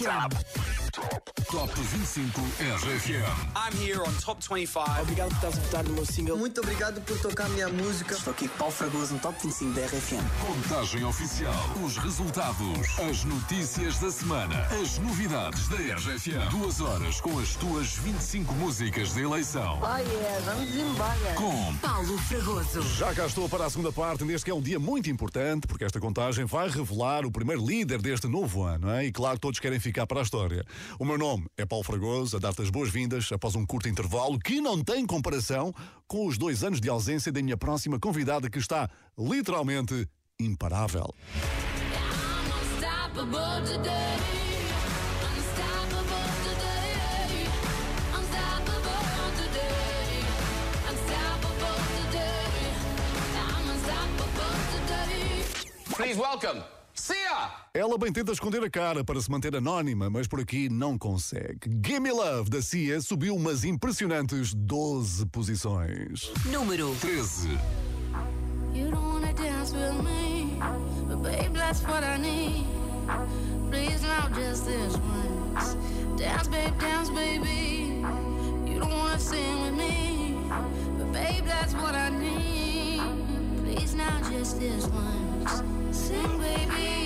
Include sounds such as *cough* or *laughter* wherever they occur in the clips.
RFM. Top 25 RFM. I'm here on Top 25. Obrigado por estás a votar no meu single. Muito obrigado por tocar a minha música. Estou aqui com Paulo Fragoso no Top 25 da RFM. Contagem oficial. Os resultados. As notícias da semana. As novidades da RFM. Duas horas com as tuas 25 músicas de eleição. Oh yeah, vamos embora. Com Paulo Fragoso. Já cá estou para a segunda parte deste que é um dia muito importante, porque esta contagem vai revelar o primeiro líder deste novo ano, hein? e claro, todos querem ficar para a história. O meu nome é Paulo Fragoso, a dar-te as boas-vindas após um curto intervalo que não tem comparação com os dois anos de ausência da minha próxima convidada que está literalmente imparável. Please welcome Sia! Ela bem tenta esconder a cara para se manter anónima, mas por aqui não consegue. Gimme Love da Cia subiu umas impressionantes 12 posições. Número 13. You don't wanna dance with me, but babe, that's what I need. Please now, just this once. Dance, babe, dance, baby. You don't wanna sing with me, but babe, that's what I need. Please now, just this once. Sing, baby.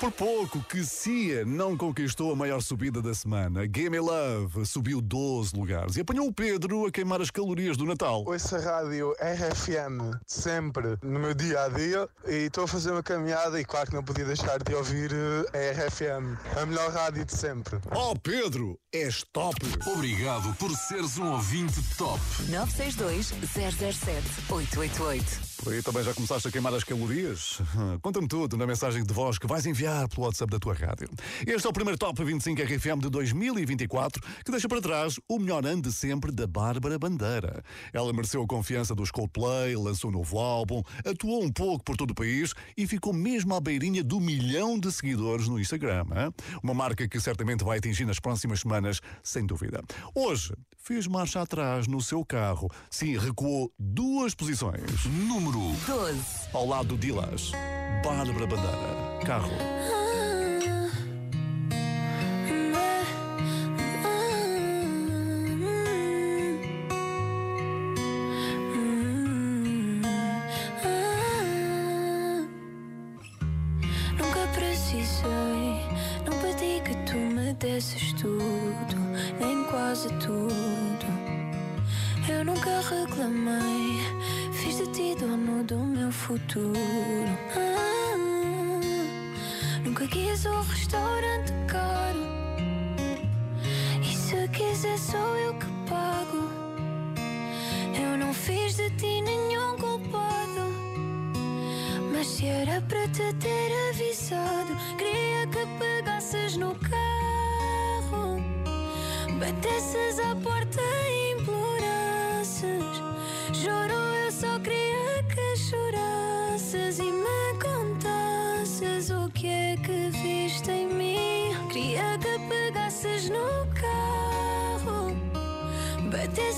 Por pouco que Cia não conquistou a maior subida da semana. Gimme Love subiu 12 lugares e apanhou o Pedro a queimar as calorias do Natal. Ouço a rádio RFM sempre no meu dia a dia e estou a fazer uma caminhada e claro que não podia deixar de ouvir eh, a RFM, a melhor rádio de sempre. Oh Pedro, és top! Obrigado por seres um ouvinte top. 962 007 888. Por aí também já começaste a queimar as calorias? *laughs* Conta-me tudo na mensagem de voz que vais enviar pelo WhatsApp da tua rádio. Este é o primeiro Top 25 RFM de 2024 que deixa para trás o melhor ano de sempre da Bárbara Bandeira. Ela mereceu a confiança dos Coldplay, lançou um novo álbum, atuou um pouco por todo o país e ficou mesmo à beirinha do milhão de seguidores no Instagram. hein? Uma marca que certamente vai atingir nas próximas semanas, sem dúvida. Hoje, fez marcha atrás no seu carro. Sim, recuou duas posições. Número número 12. Ao lado de Dilas, Bárbara Bandeira, carro. Nunca precisei, não pedi que tu me desses tudo, nem quase tudo. Eu nunca reclamei de ti dono do meu futuro. Ah, nunca quis um restaurante caro. E se quiser, sou eu que pago. Eu não fiz de ti nenhum culpado. Mas se era para te ter avisado, queria que pegasses no carro, batesses à porta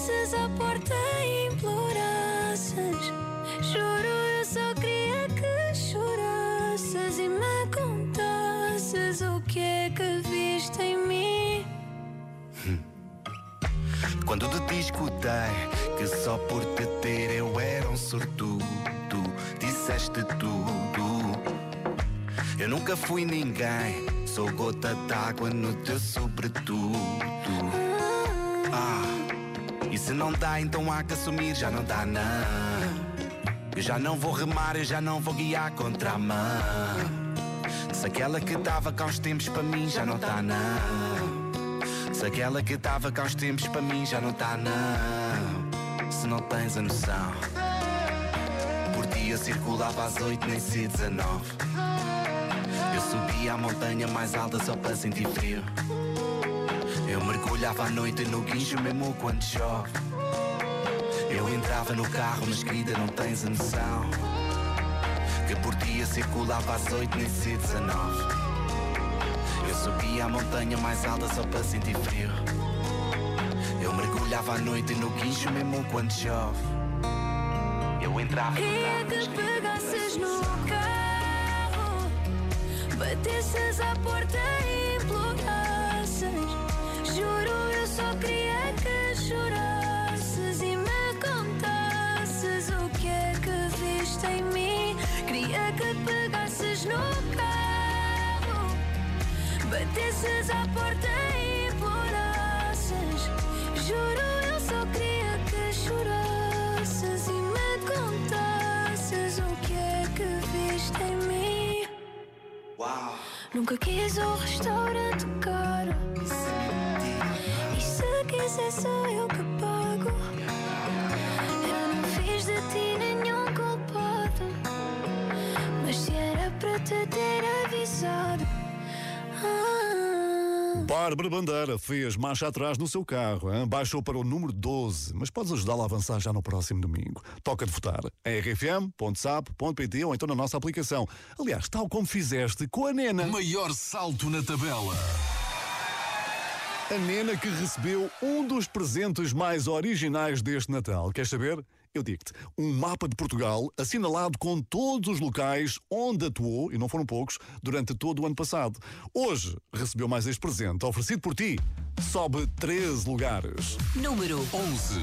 batesses à porta e implorasses. Juro, eu só queria que chorasses e me contasses o que é que viste em mim. *laughs* Quando te escutei que só por te ter eu era um sortudo, disseste tudo. Eu nunca fui ninguém, sou gota d'água no teu sobretudo. Ah, se não dá, então há que assumir, já não dá não. Eu já não vou remar, eu já não vou guiar contra a mão. Se aquela que dava cá uns tempos para mim já não tá não. Se aquela que dava cá uns tempos para mim já não tá não. Se não tens a noção. Por dia circulava às oito, nem se 19. Eu subia a montanha mais alta só para sentir frio. Eu mergulhava à noite no guincho mesmo quando chove. Eu entrava no carro, mas querida, não tens a noção. Que por dia circulava às oito, nem se 19. Eu subia a montanha mais alta só para sentir frio. Eu mergulhava à noite no guincho mesmo quando chove. Eu entrava no Queria carro, mas que pegasses no carro, batesses à porta e batesses à porta e implorasses. Juro, eu só queria que chorasses e me contasses o que é que viste em mim. Uau, Nunca quis um restaurante caro. E se quiser, sou eu que pago. Eu não fiz de ti nenhum culpado. Mas se era para te ter avisado. Bárbara Bandeira fez marcha atrás no seu carro, hein? baixou para o número 12, mas podes ajudá-la a avançar já no próximo domingo. Toca de votar em rfm.sap.pt ou então na nossa aplicação. Aliás, tal como fizeste com a Nena. Maior salto na tabela. A Nena que recebeu um dos presentes mais originais deste Natal. Queres saber? Eu digo-te, um mapa de Portugal assinalado com todos os locais onde atuou, e não foram poucos, durante todo o ano passado. Hoje recebeu mais este presente, oferecido por ti. Sobe 13 lugares. Número 11.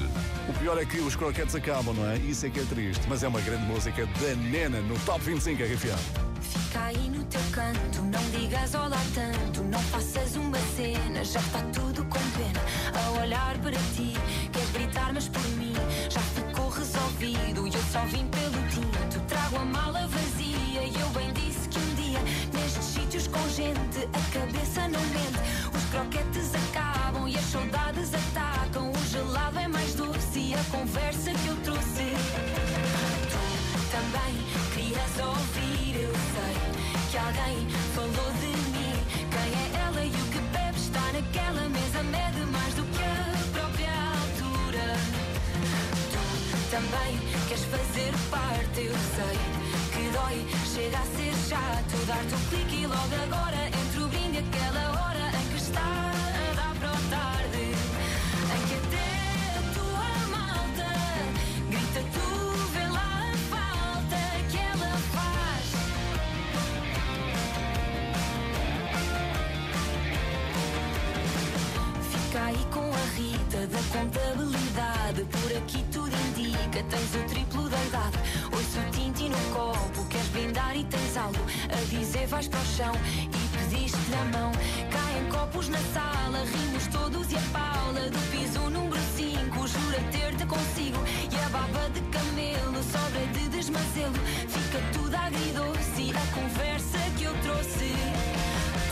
O pior é que os croquetes acabam, não é? Isso é que é triste. Mas é uma grande música da Nena no Top 25 RFM. Fica aí no teu canto, não digas olá tanto, não faças uma cena, já está tudo com pena. A olhar para ti, queres gritar, mas por mim já ficou resolvido. E eu só vim pelo tinto, trago a mala vazia. E eu bem disse que um dia, nestes sítios com gente, a cabeça não mente. Os croquetes acabam e as saudades atacam. O gelado é mais doce e a conversa que eu trouxe. Tu também querias ouvir, eu sei que alguém naquela mesa, mede mais do que a própria altura. Tu também queres fazer parte, eu sei que dói, chega a ser chato. Dar-te um clique e logo agora entre o brinde aquela hora Rita da contabilidade. Por aqui tudo indica, tens o triplo da idade. Ouço o tinti no copo, queres brindar e tens algo a dizer, vais para o chão e pediste a mão. Caem copos na sala, rimos todos e a Paula do piso número 5 jura ter-te consigo. E a baba de camelo sobra de desmazelo. Fica tudo agridoce e a conversa que eu trouxe.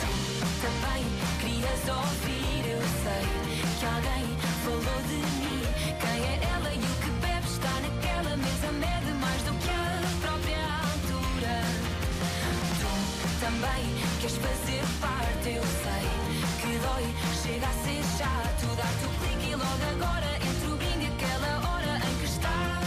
Tu também querias ouvir, eu sei que alguém falou de mim. Quem é ela e o que bebe está naquela mesa, mede mais do que a própria altura. Tu também queres fazer parte, eu sei que dói, chega a ser chato. Dar-te o clique e logo agora entre o e aquela hora em que está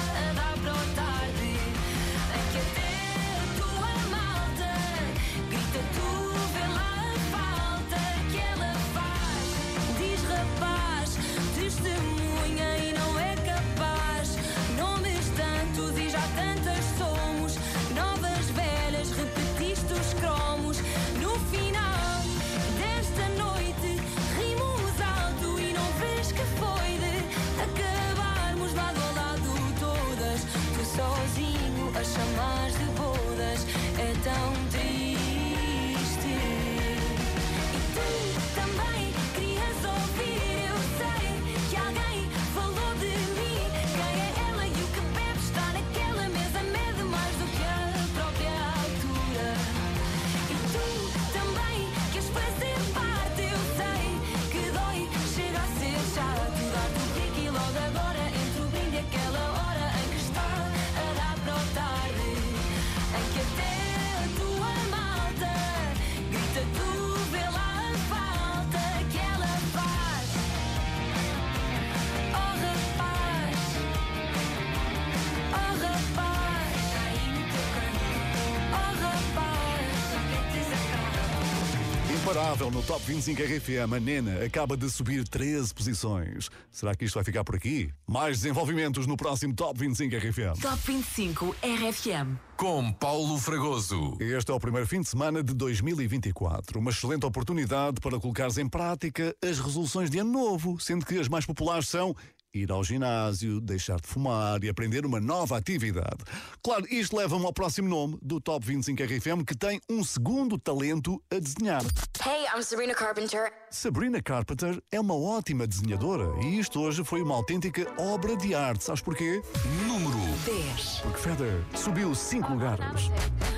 Imparável no Top 25 RFM, a Nena acaba de subir 13 posições. Será que isto vai ficar por aqui? Mais desenvolvimentos no próximo Top 25 RFM. Top 25 RFM. Com Paulo Fragoso. Este é o primeiro fim de semana de 2024. Uma excelente oportunidade para colocares em prática as resoluções de ano novo, sendo que as mais populares são ir ao ginásio, deixar de fumar e aprender uma nova atividade. Claro, isto leva-me ao próximo nome do Top 25 RFM, que tem um segundo talento a desenhar. Hey, I'm Sabrina Carpenter. Sabrina Carpenter é uma ótima desenhadora e isto hoje foi uma autêntica obra de arte. Sabes porquê? Número 10. Porque Feather subiu 5 lugares.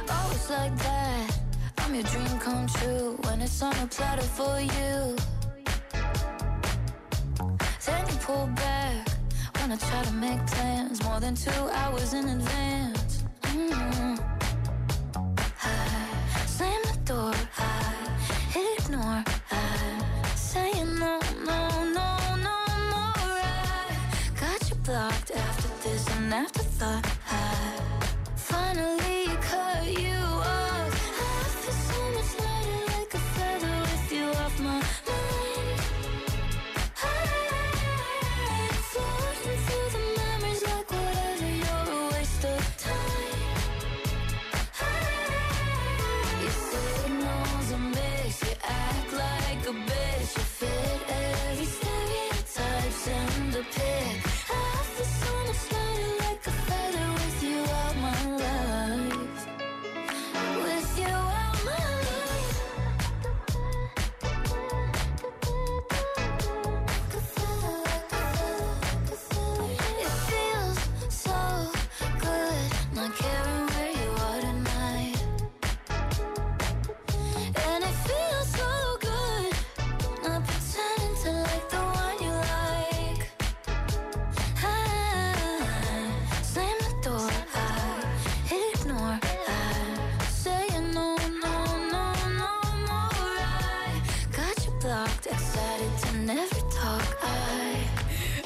Oh, Then you pull back. When I try to make plans. More than two hours in advance. Mm. I slam the door, I ignore, I say no, no, no, no more. I got you blocked after this and afterthought. I finally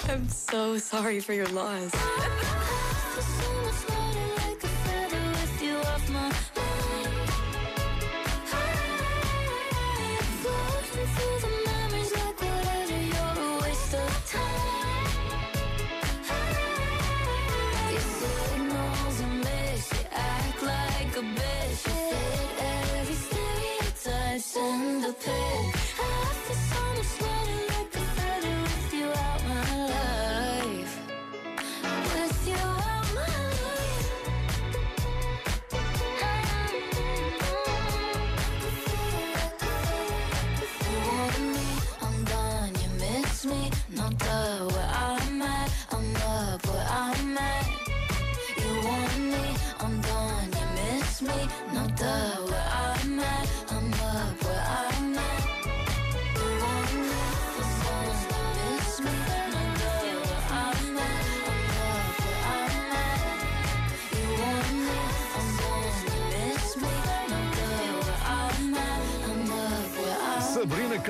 I'm so sorry for your loss.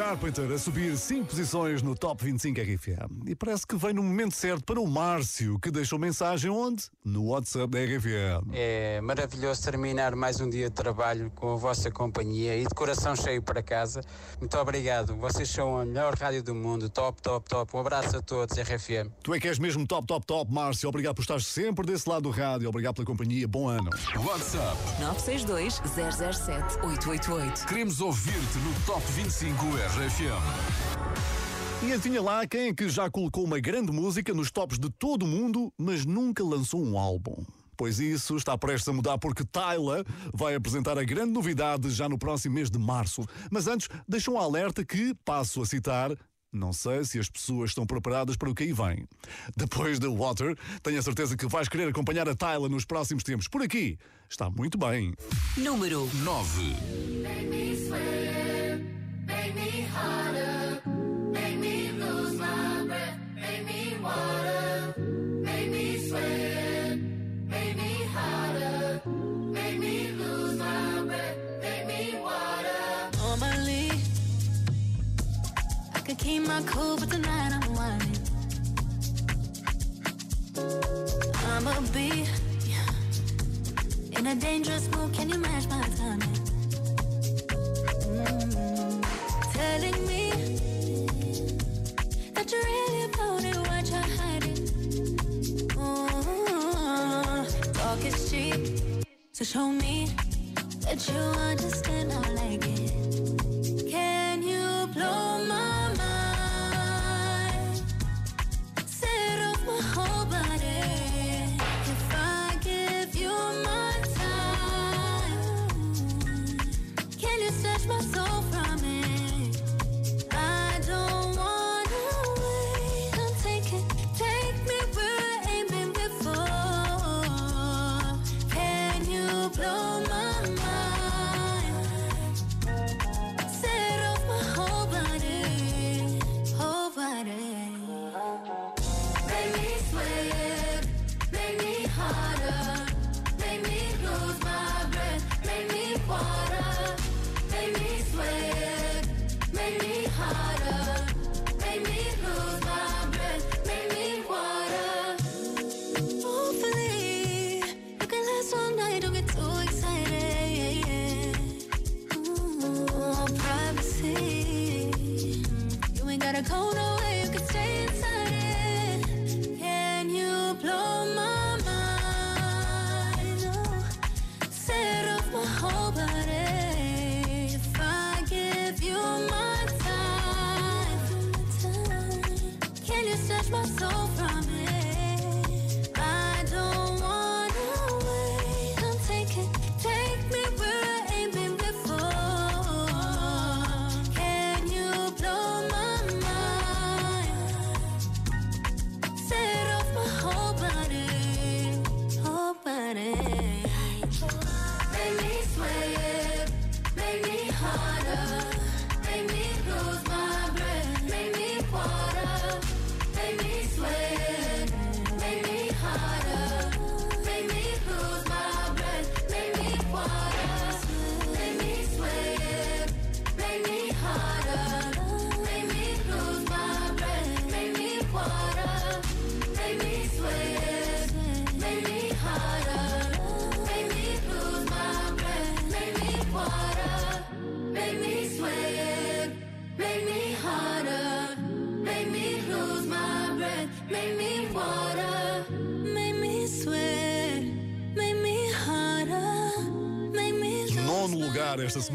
Carpenter a subir 5 posições no Top 25 RFM. E parece que vem no momento certo para o Márcio, que deixou mensagem onde? No WhatsApp da RFM. É maravilhoso terminar mais um dia de trabalho com a vossa companhia e de coração cheio para casa. Muito obrigado. Vocês são a melhor rádio do mundo. Top, top, top. Um abraço a todos, RFM. Tu é que és mesmo top, top, top, Márcio. Obrigado por estar sempre desse lado do rádio. Obrigado pela companhia. Bom ano. WhatsApp 962 007 888. Queremos ouvir-te no Top 25 RFM. E adivinha lá quem é que já colocou uma grande música nos tops de todo o mundo, mas nunca lançou um álbum? Pois isso está prestes a mudar porque Tyler vai apresentar a grande novidade já no próximo mês de março. Mas antes, deixa um alerta que, passo a citar, não sei se as pessoas estão preparadas para o que aí vem. Depois de Water, tenho a certeza que vais querer acompanhar a Tyler nos próximos tempos. Por aqui, está muito bem. Número 9. Make me make me lose my breath, make me water, make me sweat, make me make me lose my breath, make me water. Normally, I could keep my cool, but tonight I'm whining. I'm a bee in a dangerous mood. Can you match my timing? Telling me that you're really about it. What you're hiding? Ooh, talk is cheap, so show me that you understand. I like it.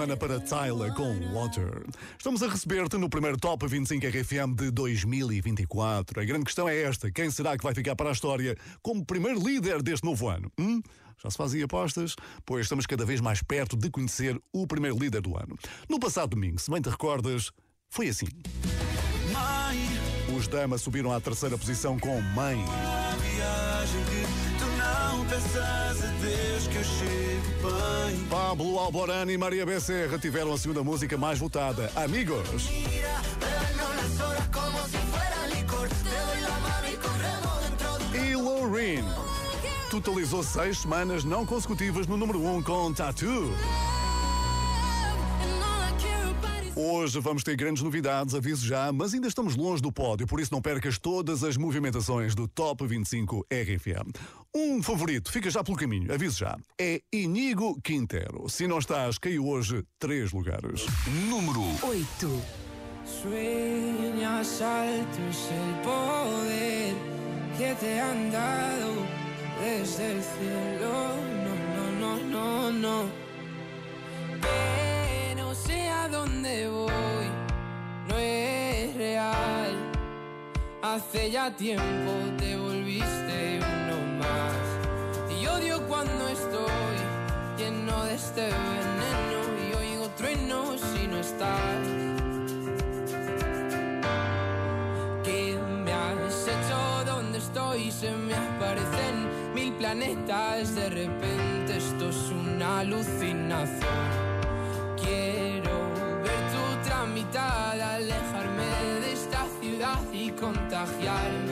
Semana para Tyler com Water. Estamos a receber-te no primeiro Top 25 RFM de 2024. A grande questão é esta: quem será que vai ficar para a história como primeiro líder deste novo ano? Hum? Já se fazia apostas? Pois estamos cada vez mais perto de conhecer o primeiro líder do ano. No passado domingo, se bem te recordas, foi assim. Mãe, Os Dama subiram à terceira posição com Mãe. viagem que tu não peças a Deus que eu chego bem. Pablo Alborán e Maria Becerra tiveram a segunda música mais votada, Amigos. E Loreen totalizou seis semanas não consecutivas no número 1 um com Tattoo. Hoje vamos ter grandes novidades, aviso já, mas ainda estamos longe do pódio, por isso não percas todas as movimentações do Top 25 RFM. Um favorito, fica já pelo caminho, aviso já, é Inigo Quintero. Se não estás, caiu hoje três lugares. Número 8. Sueñas alto es el poder que te han dado desde el cielo. No, no, no, no, no. Que no sé a dónde voy, no es real. Hace ya tiempo te volviste cuando estoy lleno de este veneno y oigo truenos si no estás. ¿Qué me has hecho? ¿Dónde estoy? Se me aparecen mil planetas. De repente esto es una alucinación. Quiero ver tu tramitada, alejarme de esta ciudad y contagiarme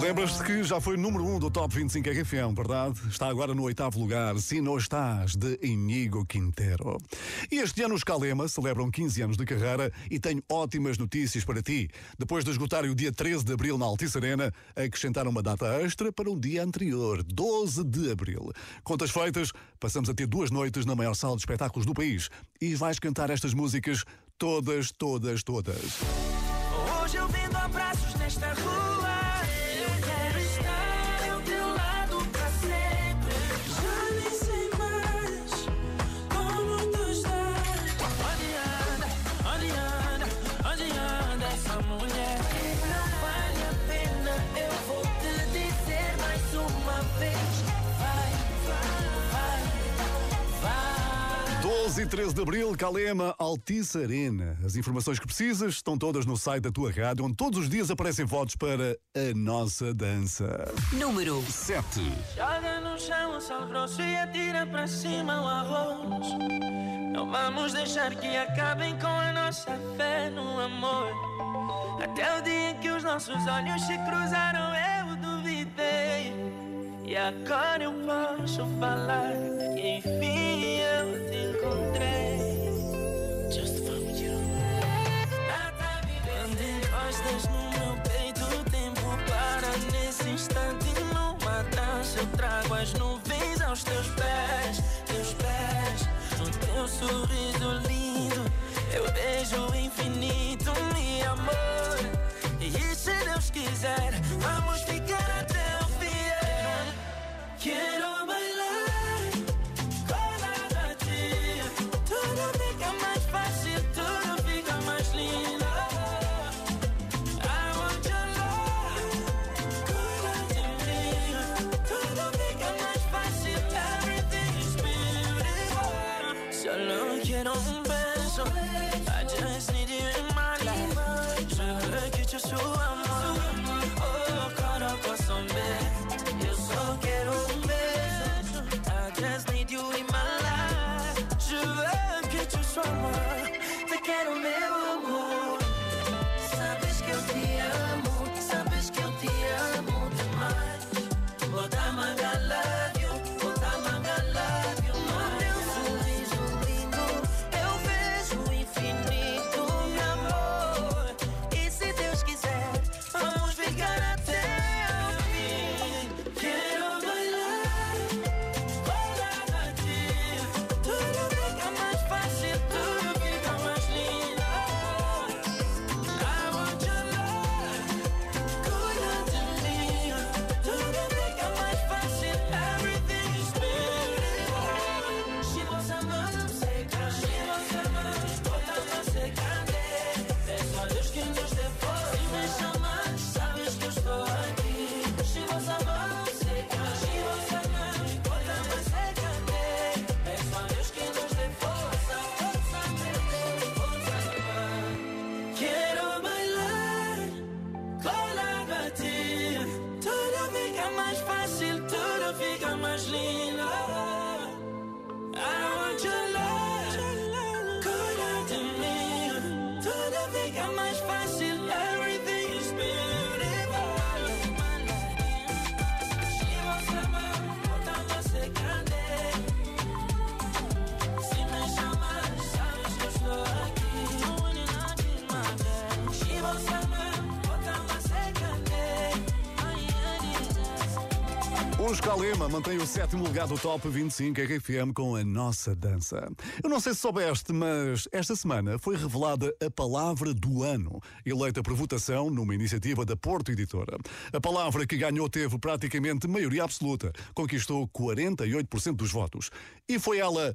Lembras-te que já foi número 1 um do Top 25 RFM, verdade? Está agora no oitavo lugar, Se Não Estás, de Inigo Quintero. E este ano os Calema celebram 15 anos de carreira e tenho ótimas notícias para ti. Depois de esgotarem o dia 13 de abril na Altice Arena, acrescentaram uma data extra para o dia anterior, 12 de abril. Contas feitas, passamos a ter duas noites na maior sala de espetáculos do país. E vais cantar estas músicas todas, todas, todas. Eu vendo abraços nesta rua. 13 de abril, Calema, Altice Arena. As informações que precisas estão todas no site da tua rádio, onde todos os dias aparecem fotos para a nossa dança. Número 7. Joga no chão o sal grosso e atira para cima o arroz. Não vamos deixar que acabem com a nossa fé no amor. Até o dia em que os nossos olhos se cruzaram, eu duvidei. E agora eu posso falar que enfim eu te encontrei. Just for you. Nada Quando encostas no meu peito, o tempo para nesse instante. Numa dança eu trago as nuvens aos teus pés, teus pés. No teu sorriso lindo, eu vejo o infinito, meu amor. E se Deus quiser, vamos ficar até Quero bailar Os Calema mantém o sétimo lugar do Top 25 RFM com a nossa dança. Eu não sei se soubeste, mas esta semana foi revelada a palavra do ano, eleita por votação numa iniciativa da Porto Editora. A palavra que ganhou teve praticamente maioria absoluta, conquistou 48% dos votos. E foi ela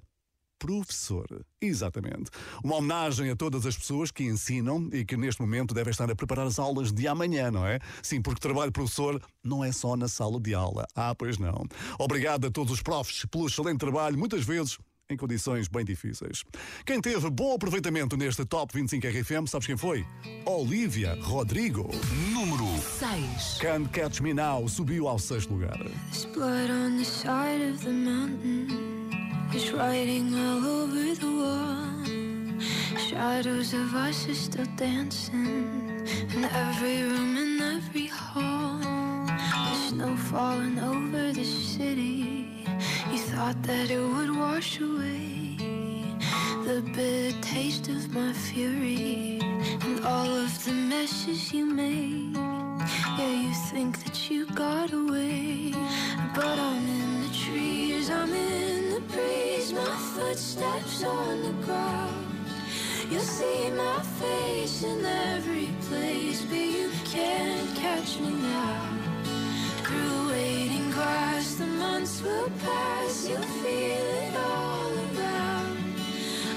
Professor, exatamente. Uma homenagem a todas as pessoas que ensinam e que neste momento devem estar a preparar as aulas de amanhã, não é? Sim, porque trabalho de professor não é só na sala de aula. Ah, pois não. Obrigado a todos os profs pelo excelente trabalho, muitas vezes em condições bem difíceis. Quem teve bom aproveitamento neste Top 25 RFM, sabes quem foi? Olivia Rodrigo. Número 6. Can't Catch Me Now subiu ao sexto lugar. There's blood on the side of the mountain. There's writing all over the wall. Shadows of us are still dancing in every room in every hall. The snow falling over the city. You thought that it would wash away the bitter taste of my fury and all of the messes you made. Yeah, you think that you got away, footsteps on the ground. You'll see my face in every place, but you can't catch me now. Through waiting grass, the months will pass, you'll feel it all around.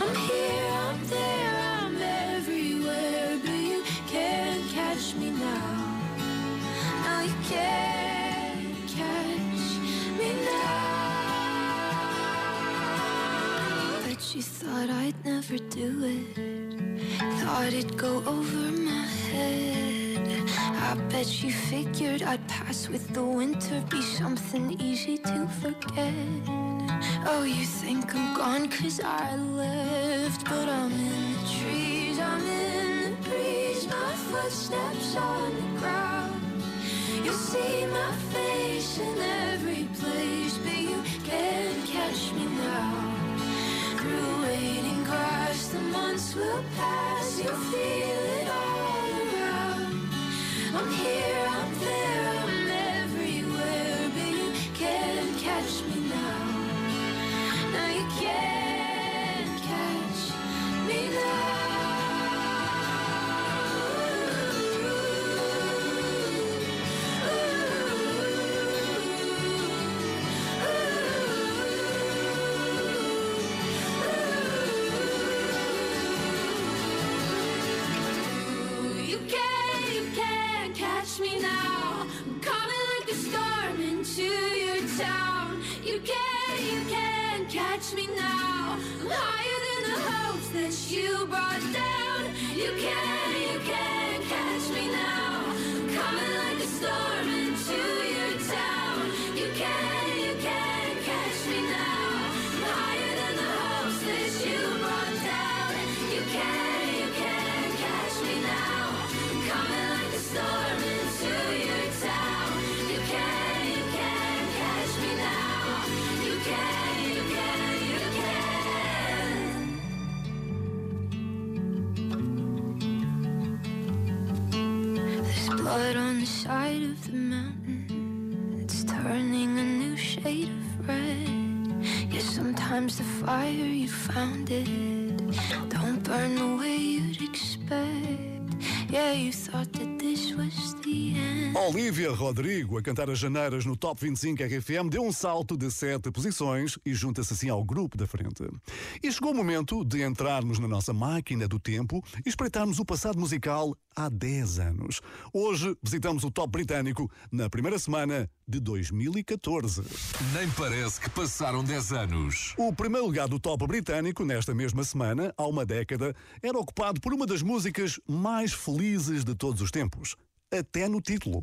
I'm here, I'm there, you thought I'd never do it. Thought it'd go over my head. I bet you figured I'd pass with the winter, be something easy to forget. Oh, you think I'm gone cause I left, but I'm in the trees, I'm in the breeze, my footsteps on the ground. You'll see my face in every place, but you can't catch me now. The months will pass, you'll feel it all around. I'm here, I'm there, catch me now. I'm higher than the hopes that you brought down. You can't, you can't sometimes the fire you found it don't burn the way you'd expect. Yeah, you thought that Olivia Rodrigo, a cantar as janeiras no Top 25 RFM, deu um salto de sete posições e junta-se assim ao grupo da frente. E chegou o momento de entrarmos na nossa máquina do tempo e espreitarmos o passado musical há 10 anos. Hoje visitamos o Top Britânico na primeira semana de 2014. Nem parece que passaram 10 anos. O primeiro lugar do Top Britânico, nesta mesma semana, há uma década, era ocupado por uma das músicas mais felizes de todos os tempos até no título.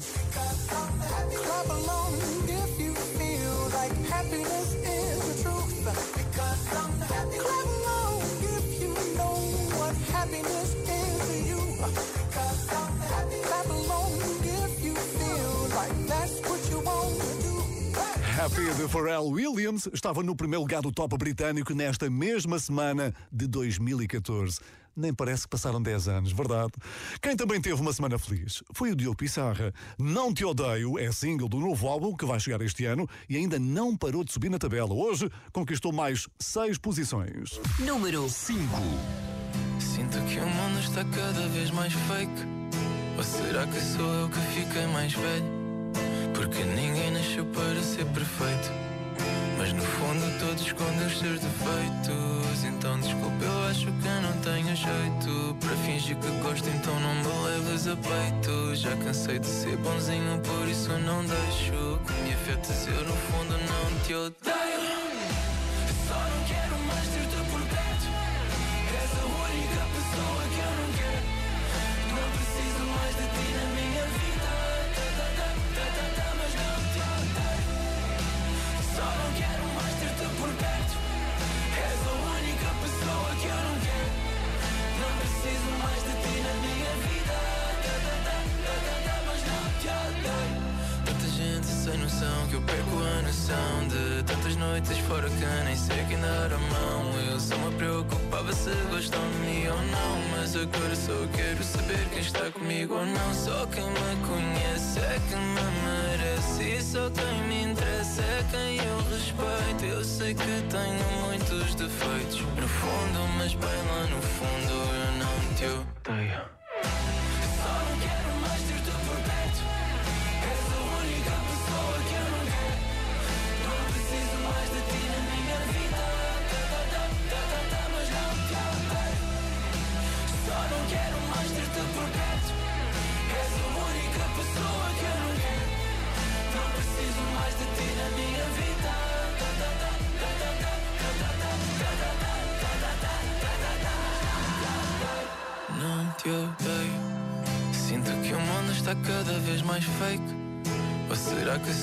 Happy de Pharrell Williams estava no primeiro lugar do top britânico nesta mesma semana de 2014. Nem parece que passaram 10 anos, verdade? Quem também teve uma semana feliz foi o Diogo Pissarra. Não Te Odeio é single do novo álbum que vai chegar este ano e ainda não parou de subir na tabela. Hoje conquistou mais 6 posições. Número 5. Sinto que o mundo está cada vez mais fake. Ou será que sou eu que fiquei mais velho? Porque ninguém nasceu para ser perfeito. Mas no fundo todos escondem os seus defeitos. Então desculpa, eu acho que não tenho jeito. Para fingir que gosto, então não me leves a peito. Já cansei de ser bonzinho, por isso não deixo. Que me afetes, eu no fundo não te odeio. Que eu perco a noção de tantas noites fora que nem sei quem dar a mão. Eu só me preocupava se gostam de mim ou não. Mas agora só quero saber quem está comigo ou não. Só quem me conhece é que me merece. E só quem me interessa é quem eu respeito. Eu sei que tenho muitos defeitos no fundo, mas bem lá no fundo eu não te odeio.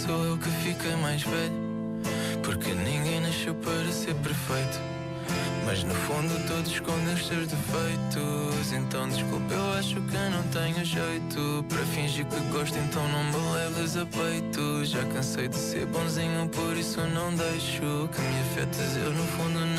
Sou eu que fiquei mais velho? Porque ninguém nasceu para ser perfeito. Mas no fundo todos escondem os seus defeitos. Então desculpa, eu acho que não tenho jeito. Para fingir que gosto, então não me leves a peito. Já cansei de ser bonzinho, por isso não deixo que me afetes. Eu no fundo não.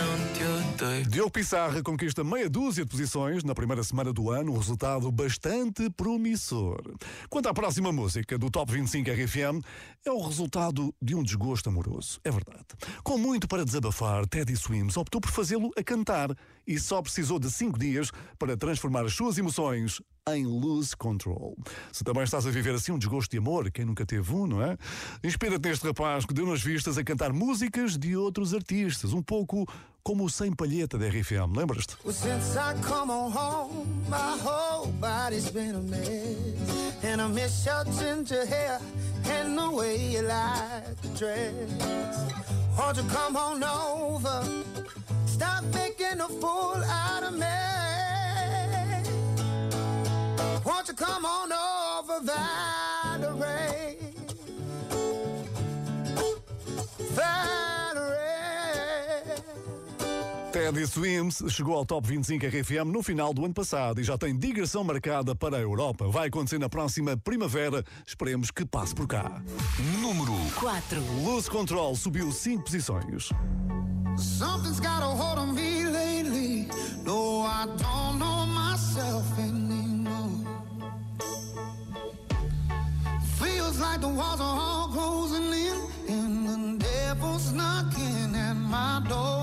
Diogo Pissarra conquista meia dúzia de posições na primeira semana do ano, um resultado bastante promissor. Quanto à próxima música do Top 25 RFM, é o resultado de um desgosto amoroso, é verdade. Com muito para desabafar, Teddy Swims optou por fazê-lo a cantar e só precisou de cinco dias para transformar as suas emoções em lose control. Se também estás a viver assim um desgosto de amor, quem nunca teve um, não é? Inspira-te neste rapaz que deu nas vistas a cantar músicas de outros artistas, um pouco como o Sem Palheta da RFM, lembras-te? Well. Won't you come on over? Stop making a fool out of me. Won't you come on over, Valerie? Teddy Swims chegou ao Top 25 RFM no final do ano passado e já tem digressão marcada para a Europa. Vai acontecer na próxima primavera. Esperemos que passe por cá. Número 4. Lose Control subiu 5 posições. Something's got a hold on me lately. No, I don't know myself anymore. Feels like the walls are all closing in, and the devil's knocking at my door.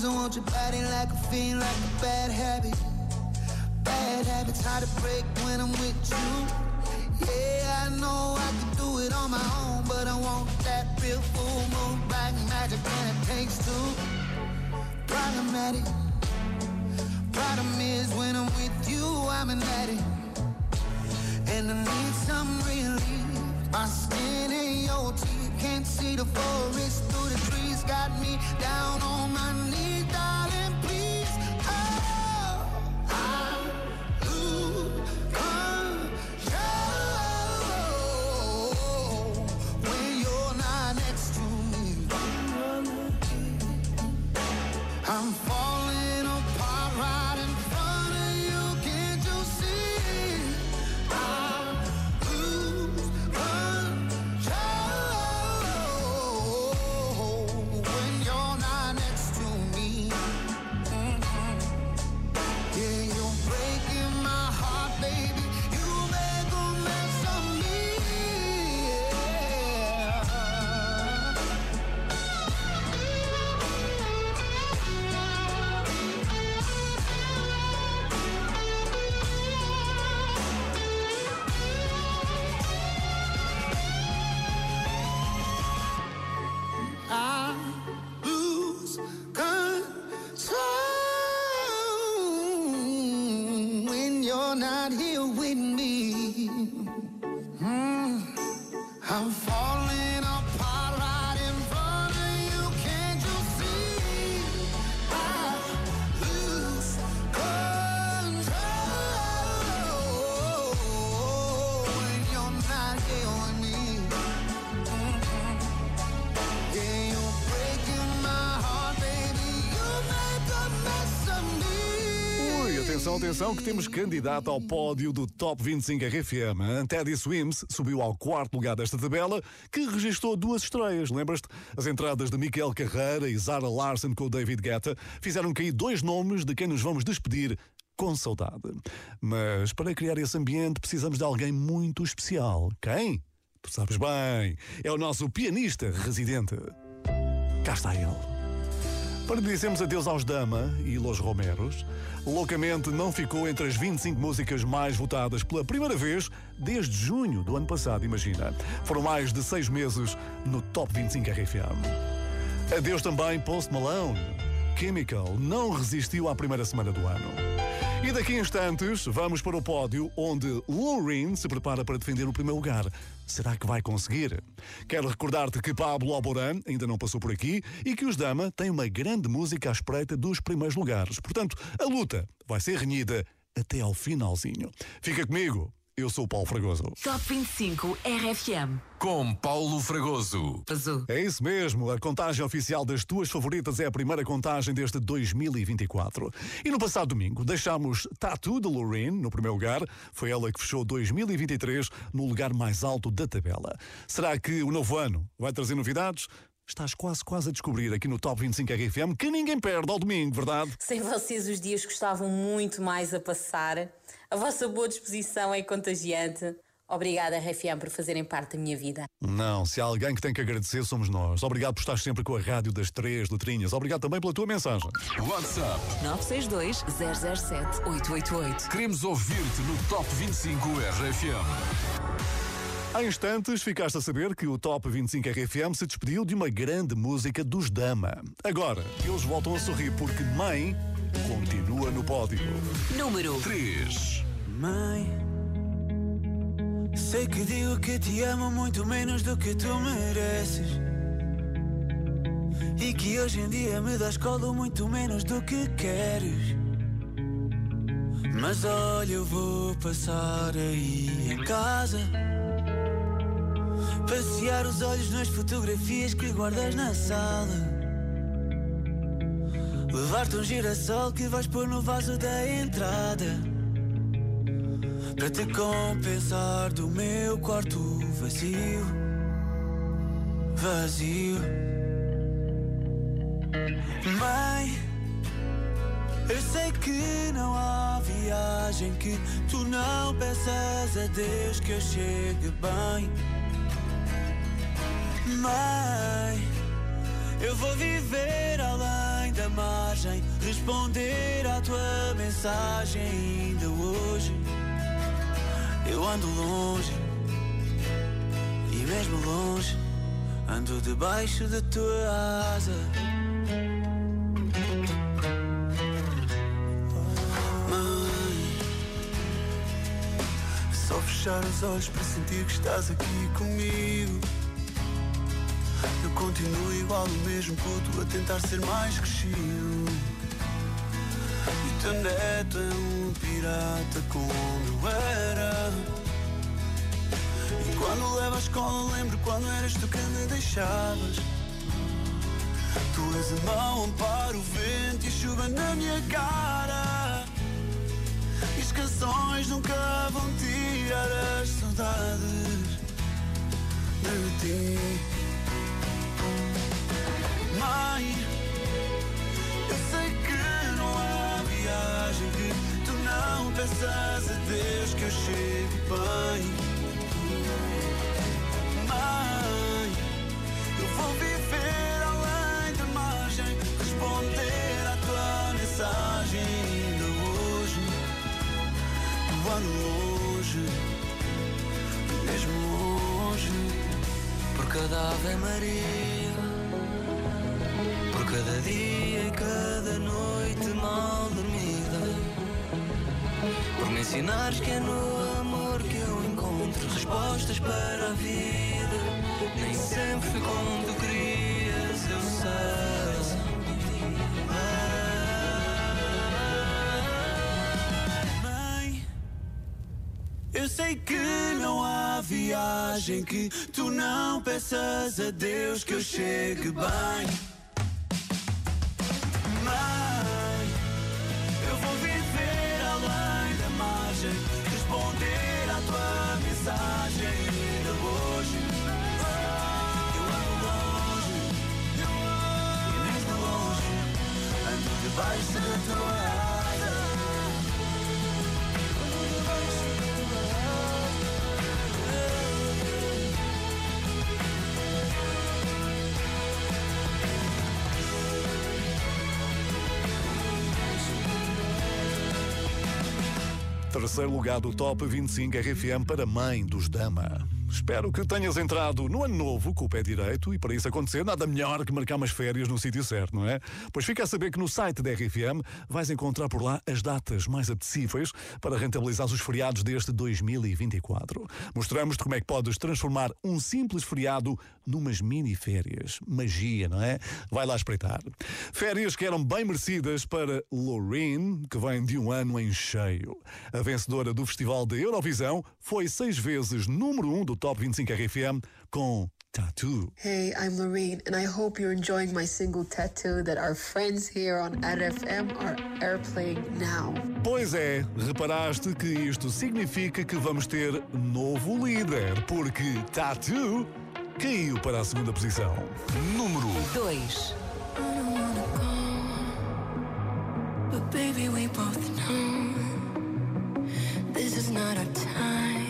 Is, I want your body like a fiend, like a bad habit. Bad habits hard to break when I'm with you. Yeah, I know I can do it on my own, but I want that real full moon black magic, and it takes two. Problematic. Problem is, when I'm with you, I'm an addict, and I need some relief. My skin and your teeth can't see the forest through the trees. Got me down on my knees, darling. Atenção, que temos candidato ao pódio do Top 25 RFM. Teddy Swims subiu ao quarto lugar desta tabela, que registrou duas estreias. Lembras-te? As entradas de Miquel Carreira e Zara Larson com o David Guetta fizeram cair dois nomes de quem nos vamos despedir com saudade. Mas para criar esse ambiente precisamos de alguém muito especial. Quem? Tu sabes bem. É o nosso pianista residente. Cá está ele. Para dizermos adeus aos Dama e Los Romeros, Loucamente não ficou entre as 25 músicas mais votadas pela primeira vez desde junho do ano passado, imagina. Foram mais de seis meses no Top 25 RFM. Adeus também Post Malone. Chemical não resistiu à primeira semana do ano. E daqui a instantes vamos para o pódio onde Loreen se prepara para defender o primeiro lugar. Será que vai conseguir? Quero recordar-te que Pablo Alboran ainda não passou por aqui e que os Dama têm uma grande música à espreita dos primeiros lugares. Portanto, a luta vai ser renhida até ao finalzinho. Fica comigo. Eu sou o Paulo Fragoso. Top 25 RFM. Com Paulo Fragoso. Azul. É isso mesmo, a contagem oficial das tuas favoritas é a primeira contagem deste 2024. E no passado domingo deixámos Tattoo de Lorraine no primeiro lugar, foi ela que fechou 2023 no lugar mais alto da tabela. Será que o novo ano vai trazer novidades? Estás quase, quase a descobrir aqui no Top 25 RFM que ninguém perde ao domingo, verdade? Sem vocês os dias gostavam muito mais a passar. A vossa boa disposição é contagiante. Obrigada, RFM, por fazerem parte da minha vida. Não, se há alguém que tem que agradecer, somos nós. Obrigado por estar sempre com a rádio das três letrinhas. Obrigado também pela tua mensagem. WhatsApp 962 007 888. Queremos ouvir-te no Top 25 RFM. Há instantes ficaste a saber que o Top 25 RFM se despediu de uma grande música dos Dama. Agora, eles voltam a sorrir porque Mãe continua no pódio. Número 3. Mãe, sei que digo que te amo muito menos do que tu mereces. E que hoje em dia me das colo muito menos do que queres. Mas olha, eu vou passar aí em casa. Passear os olhos nas fotografias que guardas na sala. Levar-te um girassol que vais pôr no vaso da entrada. Para te compensar do meu quarto vazio. Vazio. Mãe, eu sei que não há viagem que tu não peças a Deus que eu chegue bem. Mãe, eu vou viver além da margem, responder à tua mensagem ainda hoje. Eu ando longe, e mesmo longe, ando debaixo da tua asa. Mãe, só fechar os olhos para sentir que estás aqui comigo. Eu continuo igual o mesmo puto a tentar ser mais crescido. E teu neto é um pirata como eu era. E quando levo à escola lembro quando eras tu que me deixavas. Tu és a mão, amparo o vento e a chuva na minha cara. E as canções nunca vão tirar as saudades de ti. Mãe, eu sei que não há viagem que tu não peças a Deus que eu chegue bem. Mãe, eu vou viver além da margem, responder à tua mensagem ainda hoje. Eu ando longe, mesmo longe, por cada Ave Maria. Por cada dia e cada noite mal dormida Por me ensinares que é no amor que eu encontro Respostas para a vida. Nem sempre foi como tu querias, eu sei. Eu sei que não há viagem que tu não peças a Deus que eu chegue bem Eu vou viver além da margem, responder à tua mensagem ainda hoje. Eu ando longe, e mesmo longe, ando debaixo da tua Terceiro lugar do Top 25 RFM para Mãe dos Dama. Espero que tenhas entrado no ano novo com o pé direito e para isso acontecer nada melhor que marcar umas férias no sítio certo, não é? Pois fica a saber que no site da RFM vais encontrar por lá as datas mais apetecíveis para rentabilizar os feriados deste 2024. Mostramos-te como é que podes transformar um simples feriado numas mini férias. Magia, não é? Vai lá espreitar. Férias que eram bem merecidas para Loreen, que vem de um ano em cheio. A vencedora do Festival da Eurovisão foi seis vezes número um do Top 25 RFM com Tattoo. Hey, I'm Lorraine, and I hope you're enjoying my single tattoo that our friends here on RFM are airplaying now. Pois é, reparaste que isto significa que vamos ter novo líder, porque Tattoo caiu para a segunda posição. Número 2. But baby, we both know this is not our time.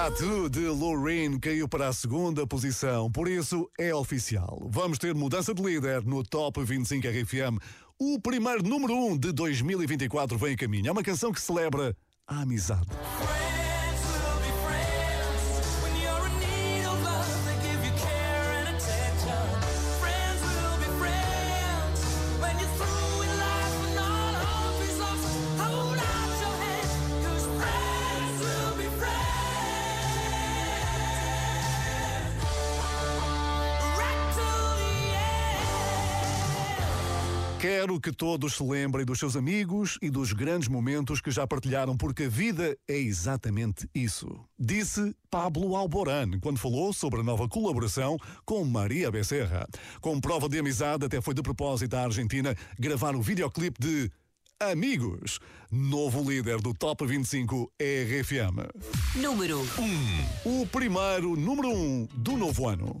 Tattoo de Lorraine caiu para a segunda posição, por isso é oficial. Vamos ter mudança de líder no Top 25 RFM. O primeiro número 1 um de 2024 vem em caminho. É uma canção que celebra a amizade. Quero que todos se lembrem dos seus amigos e dos grandes momentos que já partilharam, porque a vida é exatamente isso. Disse Pablo Alborán quando falou sobre a nova colaboração com Maria Becerra. Com prova de amizade, até foi de propósito à Argentina gravar o videoclipe de Amigos, novo líder do Top 25 RFM. Número 1. O primeiro número 1 do novo ano.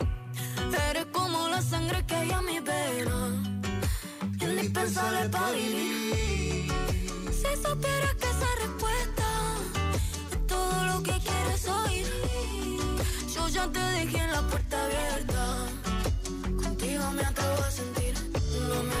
Eres como la sangre que hay a mi vena. Indispensable para vivir. Si supieras que esa respuesta es todo lo que quieres oír. Yo ya te dejé en la puerta abierta. Contigo me atrevo a sentir. No me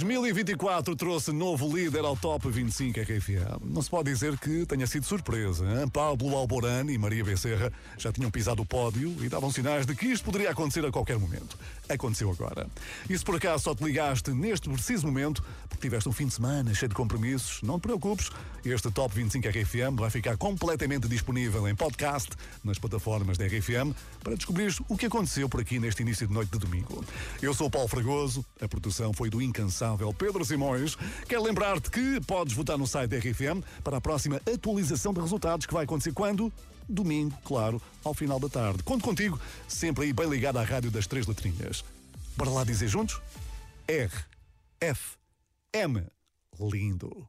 2024 trouxe novo líder ao Top 25 RFM. Não se pode dizer que tenha sido surpresa. Hein? Pablo Alborán e Maria Becerra já tinham pisado o pódio e davam sinais de que isto poderia acontecer a qualquer momento. Aconteceu agora. E se por acaso só te ligaste neste preciso momento, porque tiveste um fim de semana cheio de compromissos, não te preocupes. Este Top 25 RFM vai ficar completamente disponível em podcast nas plataformas da RFM para descobrir o que aconteceu por aqui neste início de noite de domingo. Eu sou o Paulo Fragoso, a produção foi do incansável Pedro Simões. Quero lembrar-te que podes votar no site da RFM para a próxima atualização de resultados que vai acontecer quando? Domingo, claro, ao final da tarde. Conto contigo, sempre aí bem ligado à rádio das três letrinhas. Bora lá dizer juntos? R, F, M. Lindo.